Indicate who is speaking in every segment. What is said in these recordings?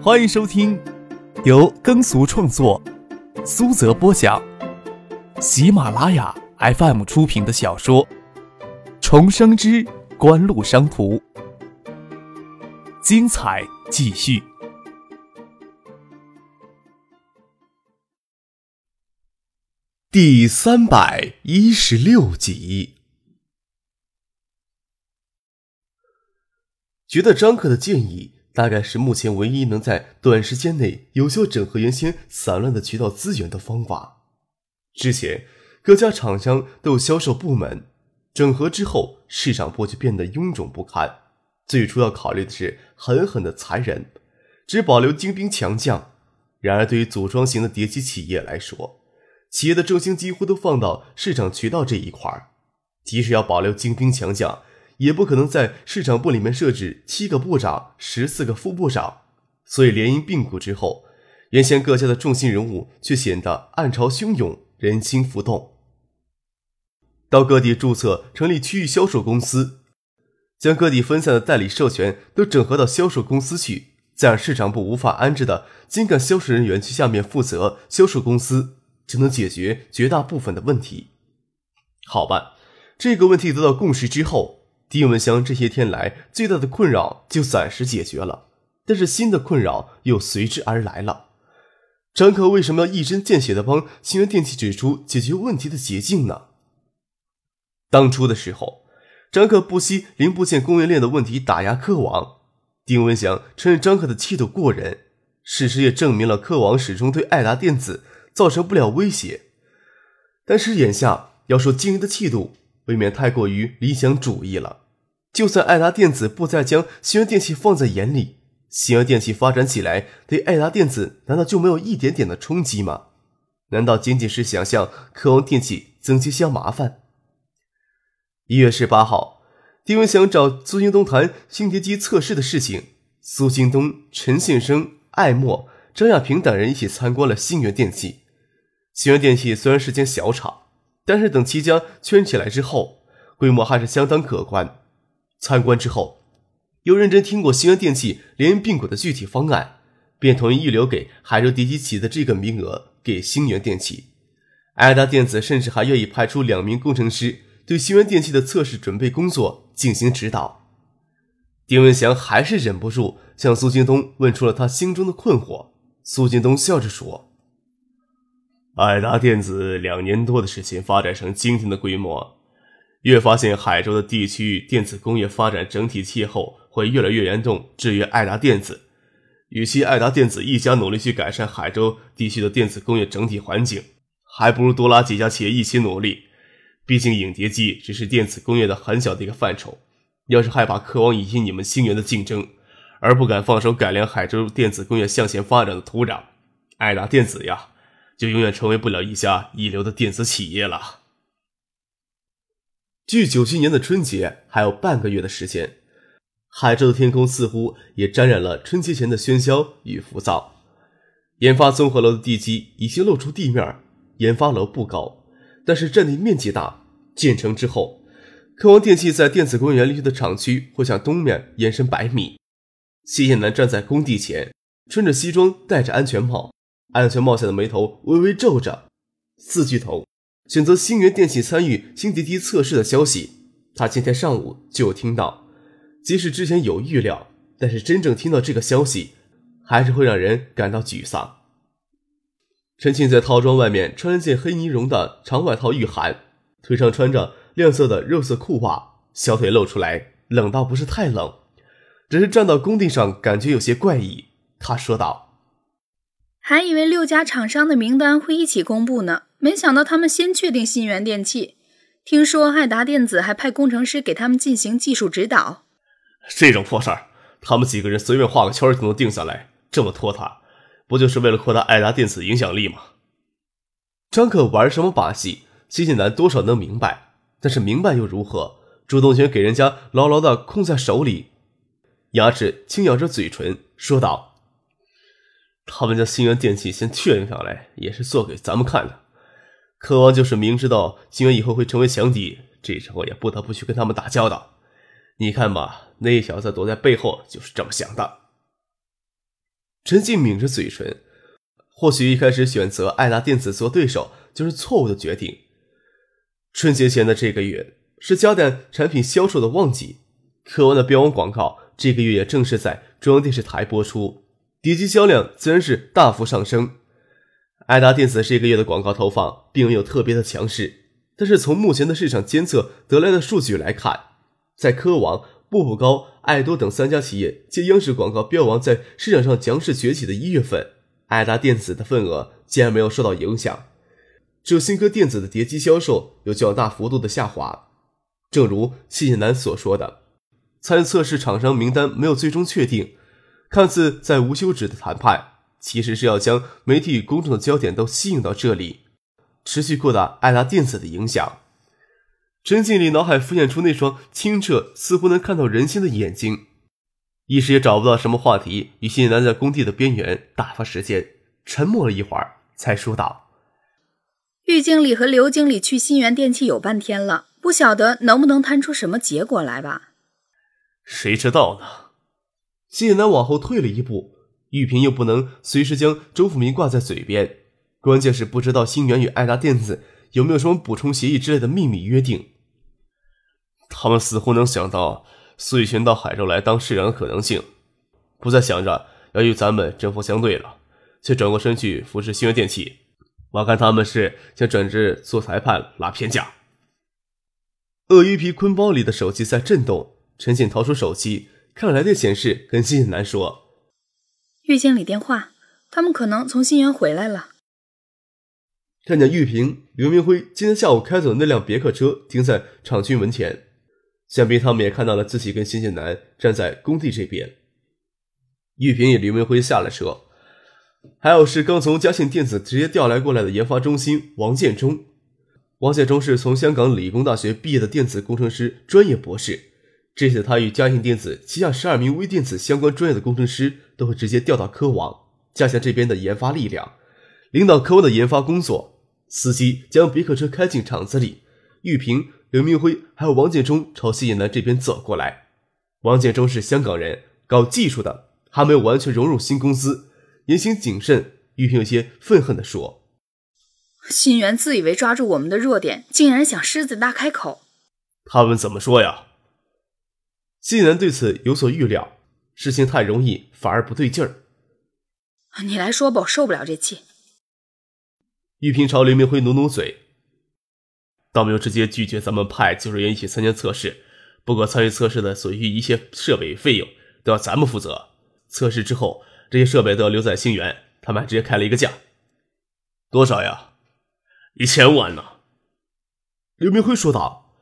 Speaker 1: 欢迎收听由耕俗创作、苏泽播讲、喜马拉雅 FM 出品的小说《重生之官路商途》，精彩继续，
Speaker 2: 第三百一十六集。觉得张克的建议大概是目前唯一能在短时间内有效整合原先散乱的渠道资源的方法。之前各家厂商都有销售部门，整合之后市场部就变得臃肿不堪。最初要考虑的是狠狠的裁人，只保留精兵强将。然而对于组装型的叠机企业来说，企业的重心几乎都放到市场渠道这一块儿，即使要保留精兵强将。也不可能在市场部里面设置七个部长、十四个副部长，所以联营并股之后，原先各家的重心人物却显得暗潮汹涌、人心浮动。到各地注册成立区域销售公司，将各地分散的代理授权都整合到销售公司去，再让市场部无法安置的精干销售人员去下面负责销售公司，就能解决绝大部分的问题。好吧，这个问题得到共识之后。丁文祥这些天来最大的困扰就暂时解决了，但是新的困扰又随之而来了。张可为什么要一针见血的帮新源电器指出解决问题的捷径呢？当初的时候，张可不惜零部件供应链的问题打压科王，丁文祥承认张可的气度过人，事实也证明了科王始终对爱达电子造成不了威胁。但是眼下要说惊人的气度。未免太过于理想主义了。就算爱达电子不再将新源电器放在眼里，新源电器发展起来，对爱达电子难道就没有一点点的冲击吗？难道仅仅是想向科王电器增添些麻烦？一月十八号，丁文祥找苏京东谈新碟机测试的事情。苏京东、陈信生、艾默、张亚平等人一起参观了新源电器。新源电器虽然是间小厂。但是等齐家圈起来之后，规模还是相当可观。参观之后，又认真听过新源电器联并股的具体方案，便同意预留给海州第一企的这个名额给星源电器。爱达电子甚至还愿意派出两名工程师对新源电器的测试准备工作进行指导。丁文祥还是忍不住向苏京东问出了他心中的困惑。苏京东笑着说。爱达电子两年多的时间发展成今天的规模，越发现海州的地区电子工业发展整体气候会越来越严重，制约爱达电子。与其爱达电子一家努力去改善海州地区的电子工业整体环境，还不如多拉几家企业一起努力。毕竟影碟机只是电子工业的很小的一个范畴，要是害怕渴望引起你们星源的竞争，而不敢放手改良海州电子工业向前发展的土壤，爱达电子呀。就永远成为不了一家一流的电子企业了。距九七年的春节还有半个月的时间，海州的天空似乎也沾染了春节前的喧嚣与浮躁。研发综合楼的地基已经露出地面，研发楼不高，但是占地面积大。建成之后，科王电器在电子工业园区的厂区会向东面延伸百米。谢艳南站在工地前，穿着西装，戴着安全帽。安全帽下的眉头微微皱着。四巨头选择星源电器参与新碟机测试的消息，他今天上午就有听到。即使之前有预料，但是真正听到这个消息，还是会让人感到沮丧。陈庆在套装外面穿了件黑呢绒的长外套御寒，腿上穿着亮色的肉色裤袜，小腿露出来，冷倒不是太冷，只是站到工地上感觉有些怪异。他说道。
Speaker 3: 还以为六家厂商的名单会一起公布呢，没想到他们先确定新源电器。听说爱达电子还派工程师给他们进行技术指导。
Speaker 2: 这种破事儿，他们几个人随便画个圈就能定下来，这么拖沓，不就是为了扩大爱达电子影响力吗？张可玩什么把戏？新晋南多少能明白，但是明白又如何？主动权给人家牢牢的控在手里，牙齿轻咬着嘴唇，说道。他们将新源电器先确认下来，也是做给咱们看的。科王就是明知道新源以后会成为强敌，这时候也不得不去跟他们打交道。你看吧，那小子躲在背后就是这么想的。陈静抿着嘴唇，或许一开始选择爱达电子做对手就是错误的决定。春节前的这个月是家电产品销售的旺季，科王的标王广告这个月也正是在中央电视台播出，碟机销量自然是大幅上升。爱达电子这个月的广告投放并没有特别的强势，但是从目前的市场监测得来的数据来看，在科王、步步高、爱多等三家企业借央视广告标王在市场上强势崛起的一月份，爱达电子的份额竟然没有受到影响。只有新科电子的碟机销售有较大幅度的下滑，正如谢谢南所说的，参与测试厂商名单没有最终确定，看似在无休止的谈判，其实是要将媒体与公众的焦点都吸引到这里，持续扩大爱达电子的影响。陈经理脑海浮现出那双清澈、似乎能看到人心的眼睛，一时也找不到什么话题与谢谢南在工地的边缘打发时间，沉默了一会儿，才说道。
Speaker 3: 玉经理和刘经理去新源电器有半天了，不晓得能不能谈出什么结果来吧？
Speaker 2: 谁知道呢？谢南往后退了一步，玉萍又不能随时将周富民挂在嘴边，关键是不知道新源与爱达电子有没有什么补充协议之类的秘密约定。他们似乎能想到苏雨群到海州来当市长的可能性，不再想着要与咱们针锋相对了，却转过身去扶持新源电器。我看他们是想转职做裁判拉偏架。鳄鱼皮坤包里的手机在震动，陈信掏出手机，看了来电显示，跟新信南说：“
Speaker 3: 玉经理电话，他们可能从新源回来了。”
Speaker 2: 看见玉萍、刘明辉今天下午开走的那辆别克车停在厂区门前，想必他们也看到了自己跟新信南站在工地这边。玉萍与刘明辉下了车。还有是刚从嘉信电子直接调来过来的研发中心王建中。王建中是从香港理工大学毕业的电子工程师专业博士。这次他与嘉信电子旗下十二名微电子相关专业的工程师都会直接调到科网，加强这边的研发力量，领导科王的研发工作。司机将别克车开进厂子里，玉萍、刘明辉还有王建忠朝谢野南这边走过来。王建忠是香港人，搞技术的，还没有完全融入新公司。言行谨慎，玉萍有些愤恨地说：“
Speaker 3: 新源自以为抓住我们的弱点，竟然想狮子大开口。
Speaker 2: 他们怎么说呀？”谢南对此有所预料，事情太容易反而不对劲儿。
Speaker 3: 你来说吧，我受不了这气。
Speaker 2: 玉萍朝刘明辉努努嘴，倒没有直接拒绝咱们派技术员一起参加测试，不过参与测试的所需一切设备费用都要咱们负责。测试之后。这些设备都要留在星源，他们还直接开了一个价，多少呀？一千万呢？刘明辉说道。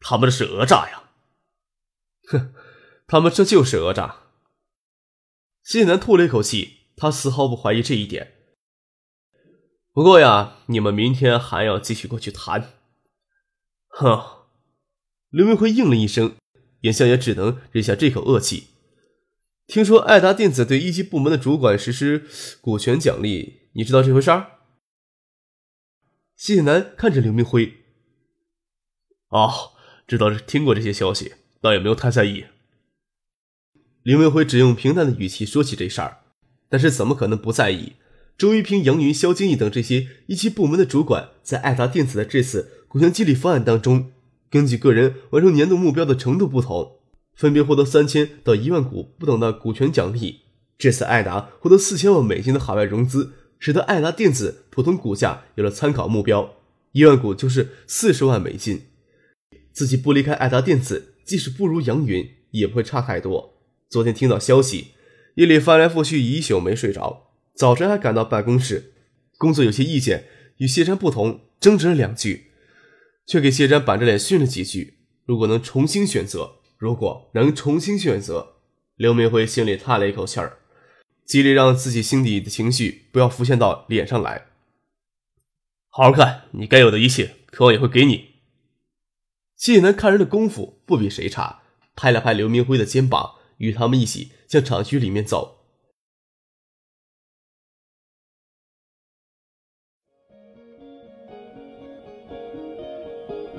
Speaker 2: 他们这是讹诈呀！哼，他们这就是讹诈。谢南吐了一口气，他丝毫不怀疑这一点。不过呀，你们明天还要继续过去谈。哼，刘明辉应了一声，眼下也只能忍下这口恶气。听说爱达电子对一级部门的主管实施股权奖励，你知道这回事儿？谢南看着刘明辉，哦，知道听过这些消息，倒也没有太在意。林文辉只用平淡的语气说起这事儿，但是怎么可能不在意？周一平、杨云、肖金义等这些一级部门的主管，在爱达电子的这次股权激励方案当中，根据个人完成年度目标的程度不同。分别获得三千到一万股不等的股权奖励。这次艾达获得四千万美金的海外融资，使得爱达电子普通股价有了参考目标，一万股就是四十万美金。自己不离开爱达电子，即使不如杨云，也不会差太多。昨天听到消息，夜里翻来覆去一宿没睡着，早晨还赶到办公室，工作有些意见与谢山不同，争执了两句，却给谢山板着脸训了几句。如果能重新选择。如果能重新选择，刘明辉心里叹了一口气儿，极力让自己心底的情绪不要浮现到脸上来。好好看，你该有的一切，渴望也会给你。谢南看人的功夫不比谁差，拍了拍刘明辉的肩膀，与他们一起向厂区里面走。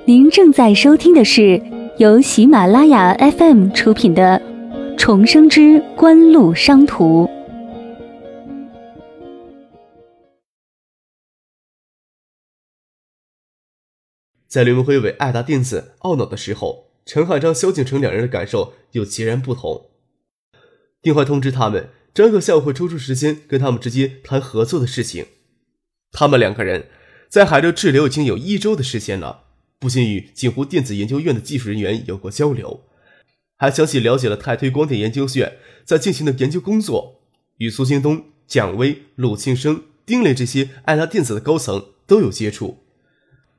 Speaker 4: 您正在收听的是。由喜马拉雅 FM 出品的《重生之官路商途》。
Speaker 2: 在刘明辉为爱达电子懊恼的时候，陈汉章、萧敬腾两人的感受又截然不同。丁怀通知他们，张克下午会抽出时间跟他们直接谈合作的事情。他们两个人在海州滞留已经有一周的时间了，不仅与锦湖电子研究院的技术人员有过交流，还详细了解了泰推光电研究院在进行的研究工作，与苏京东、蒋威、陆庆生、丁磊这些爱达电子的高层都有接触。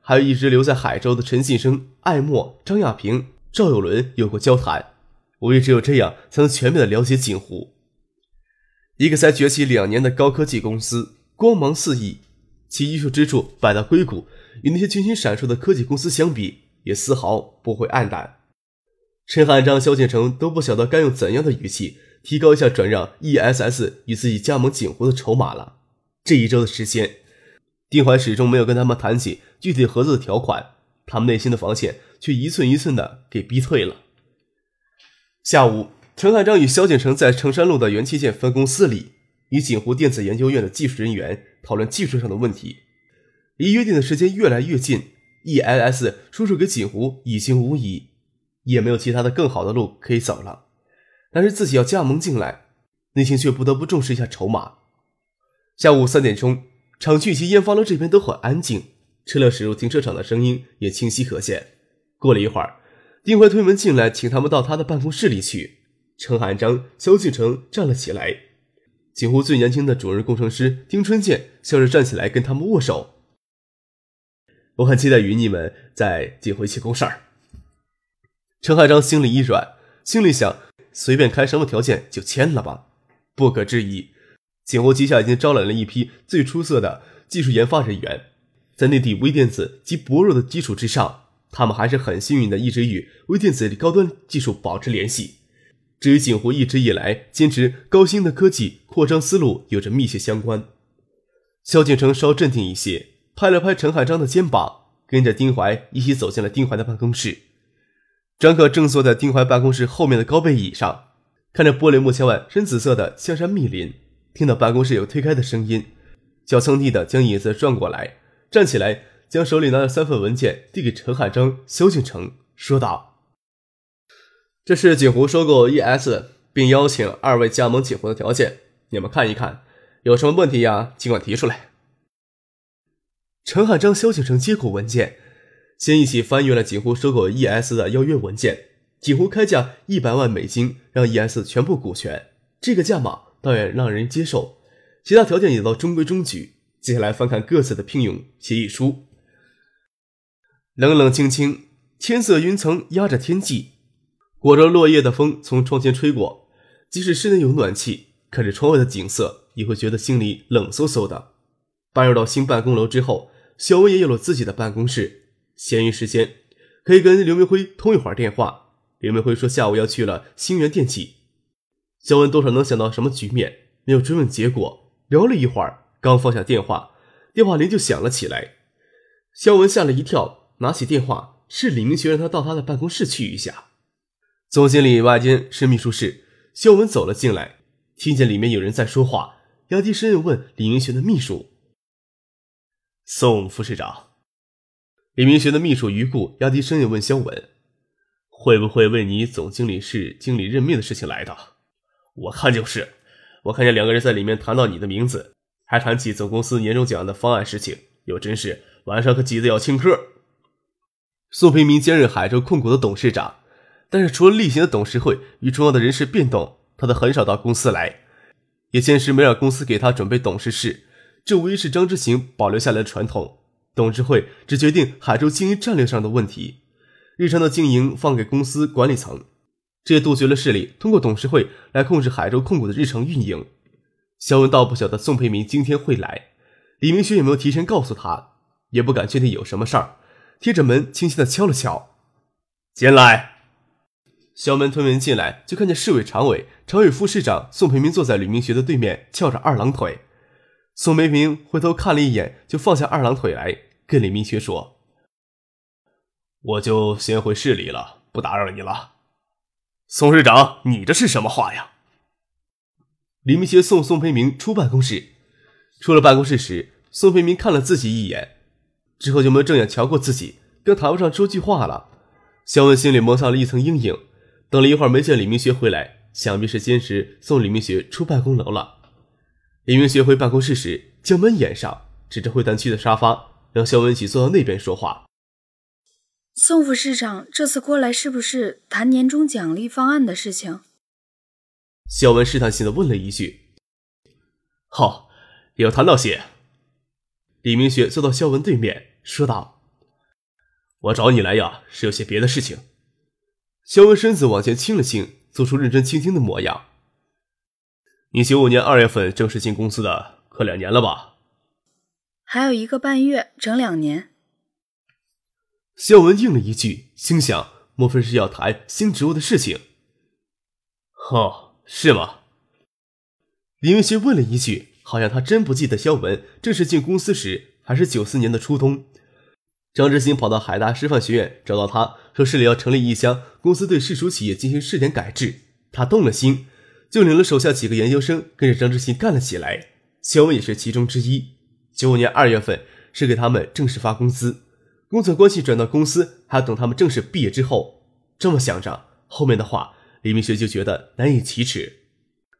Speaker 2: 还有一直留在海州的陈信生、艾默、张亚平、赵有伦有过交谈。我也只有这样，才能全面的了解锦湖，一个才崛起两年的高科技公司，光芒四溢，其艺术之处百大硅谷，与那些群星闪烁的科技公司相比，也丝毫不会黯淡。陈汉章、萧敬腾都不晓得该用怎样的语气提高一下转让 ESS 与自己加盟锦湖的筹码了。这一周的时间。丁怀始终没有跟他们谈起具体合作的条款，他们内心的防线却一寸一寸的给逼退了。下午，陈汉章与萧景成在成山路的元器件分公司里，与锦湖电子研究院的技术人员讨论技术上的问题。离约定的时间越来越近，EIS 出售给锦湖已经无疑，也没有其他的更好的路可以走了。但是自己要加盟进来，内心却不得不重视一下筹码。下午三点钟。厂区以及研发楼这边都很安静，车辆驶入停车场的声音也清晰可见。过了一会儿，丁怀推门进来，请他们到他的办公室里去。陈汉章、萧敬成站了起来，几乎最年轻的主任工程师丁春建笑着站起来跟他们握手。我很期待与你们在锦湖一起共事儿。陈汉章心里一软，心里想：随便开什么条件就签了吧。不可置疑。锦湖旗下已经招揽了一批最出色的技术研发人员，在内地微电子及薄弱的基础之上，他们还是很幸运的，一直与微电子的高端技术保持联系。这与锦湖一直以来坚持高新的科技扩张思路有着密切相关。萧敬腾稍镇定一些，拍了拍陈海章的肩膀，跟着丁怀一起走进了丁怀的办公室。张可正坐在丁怀办公室后面的高背椅上，看着玻璃幕墙外深紫色的香山密林。听到办公室有推开的声音，小蹭地的将椅子转过来，站起来，将手里拿的三份文件递给陈汉章、萧敬成，说道：“这是锦湖收购 ES，并邀请二位加盟锦湖的条件，你们看一看，有什么问题呀？尽管提出来。”陈汉章、萧敬成接过文件，先一起翻阅了锦湖收购 ES 的邀约文件。锦湖开价一百万美金，让 ES 全部股权，这个价码。倒也让人接受，其他条件也都中规中矩。接下来翻看各自的聘用协议书，冷冷清清，天色云层压着天际，裹着落叶的风从窗前吹过。即使室内有暖气，看着窗外的景色，也会觉得心里冷飕飕的。搬入到新办公楼之后，小文也有了自己的办公室，闲余时间可以跟刘明辉通一会儿电话。刘明辉说下午要去了星源电器。肖文多少能想到什么局面，没有追问结果。聊了一会儿，刚放下电话，电话铃就响了起来。肖文吓了一跳，拿起电话，是李明学让他到他的办公室去一下。总经理外间是秘书室，肖文走了进来，听见里面有人在说话，压低声音问李明学的秘书：“
Speaker 5: 宋副市长。”
Speaker 2: 李明学的秘书余顾压低声音问肖文：“
Speaker 5: 会不会为你总经理室经理任命的事情来的？”
Speaker 2: 我看就是，我看见两个人在里面谈到你的名字，还谈起总公司年终奖的方案事情，又真是晚上可急得要请客。宋培明兼任海州控股的董事长，但是除了例行的董事会与重要的人事变动，他都很少到公司来，也坚持没让公司给他准备董事室，这无疑是张之行保留下来的传统。董事会只决定海州经营战略上的问题，日常的经营放给公司管理层。这也杜绝了势力通过董事会来控制海州控股的日常运营。肖文倒不晓得宋培明今天会来，李明轩也没有提前告诉他，也不敢确定有什么事儿，贴着门轻轻的敲了敲，
Speaker 5: 进来。
Speaker 2: 肖门推门进来，就看见市委常委、常委副市长宋培明坐在李明学的对面，翘着二郎腿。宋培明回头看了一眼，就放下二郎腿来，跟李明学说：“
Speaker 5: 我就先回市里了，不打扰你了。”宋市长，你这是什么话呀？
Speaker 2: 李明学送宋培明出办公室，出了办公室时，宋培明看了自己一眼，之后就没正眼瞧过自己，更谈不上说句话了。肖文心里蒙上了一层阴影。等了一会儿没见李明学回来，想必是坚持送李明学出办公楼了。李明学回办公室时，将门掩上，指着会谈区的沙发，让肖文一起坐到那边说话。
Speaker 3: 宋副市长这次过来是不是谈年终奖励方案的事情？
Speaker 2: 肖文试探性的问了一句。
Speaker 5: 好，有谈到些。
Speaker 2: 李明学坐到肖文对面，说道：“
Speaker 5: 我找你来呀，是有些别的事情。”
Speaker 2: 肖文身子往前倾了倾，做出认真倾听的模样。
Speaker 5: 你九五年二月份正式进公司的，快两年了吧？
Speaker 3: 还有一个半月，整两年。
Speaker 2: 肖文应了一句，心想：莫非是要谈新职务的事情？
Speaker 5: 哦，是吗？
Speaker 2: 李明学问了一句，好像他真不记得肖文正式进公司时还是九四年的初冬。张志新跑到海大师范学院找到他，说市里要成立一家公司，对市属企业进行试点改制。他动了心，就领了手下几个研究生，跟着张志新干了起来。肖文也是其中之一。九五年二月份是给他们正式发工资，工作关系转到公司还要等他们正式毕业之后。这么想着，后面的话李明学就觉得难以启齿。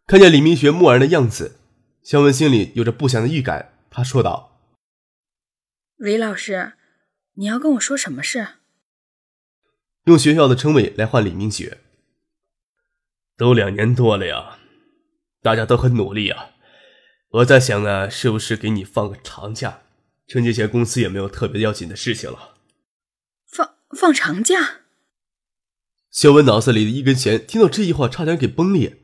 Speaker 2: 看见李明学木然的样子，肖文心里有着不祥的预感。他说道：“
Speaker 3: 李老师。”你要跟我说什么事？
Speaker 2: 用学校的称谓来换李明学。
Speaker 5: 都两年多了呀，大家都很努力啊。我在想呢，是不是给你放个长假？春节前公司也没有特别要紧的事情了。
Speaker 3: 放放长假？
Speaker 2: 肖文脑子里的一根弦听到这句话差点给崩裂。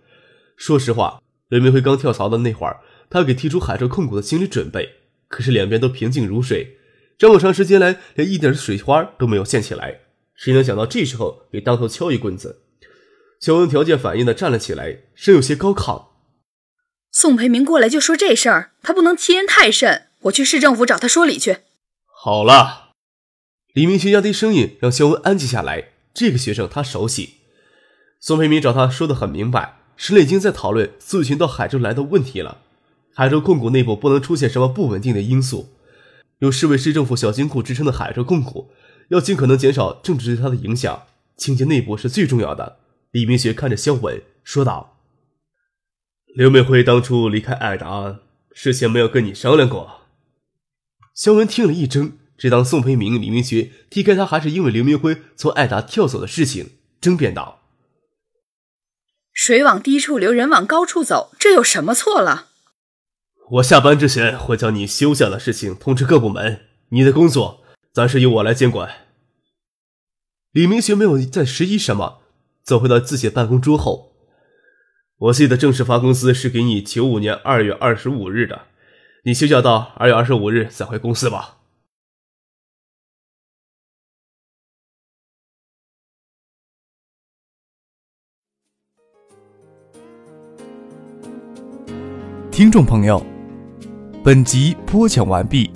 Speaker 2: 说实话，刘明辉刚跳槽的那会儿，他给提出海州控股的心理准备，可是两边都平静如水。这么长时间来，连一点水花都没有溅起来，谁能想到这时候给当头敲一棍子？肖文条件反应的站了起来，声有些高亢：“
Speaker 3: 宋培明过来就说这事儿，他不能欺人太甚。我去市政府找他说理去。”
Speaker 5: 好了，
Speaker 2: 李明学压低声音让肖恩安静下来。这个学生他熟悉，宋培明找他说的很明白，石磊已经在讨论苏雨群到海州来的问题了。海州控股内部不能出现什么不稳定的因素。有市委市政府小金库支撑的海州控股，要尽可能减少政治对他的影响，清洁内部是最重要的。李明学看着肖文说道：“
Speaker 5: 刘美辉当初离开爱达，事前没有跟你商量过？”
Speaker 2: 肖文听了一怔，只当宋培明、李明学踢开他，还是因为刘明辉从爱达跳走的事情，争辩道：“
Speaker 3: 水往低处流，人往高处走，这有什么错了？”
Speaker 5: 我下班之前会将你休假的事情通知各部门，你的工作暂时由我来监管。
Speaker 2: 李明学没有再迟疑什么，走回到自己的办公桌后。
Speaker 5: 我记得正式发工资是给你九五年二月二十五日的，你休假到二月二十五日再回公司吧。
Speaker 1: 听众朋友。本集播讲完毕，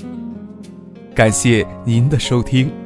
Speaker 1: 感谢您的收听。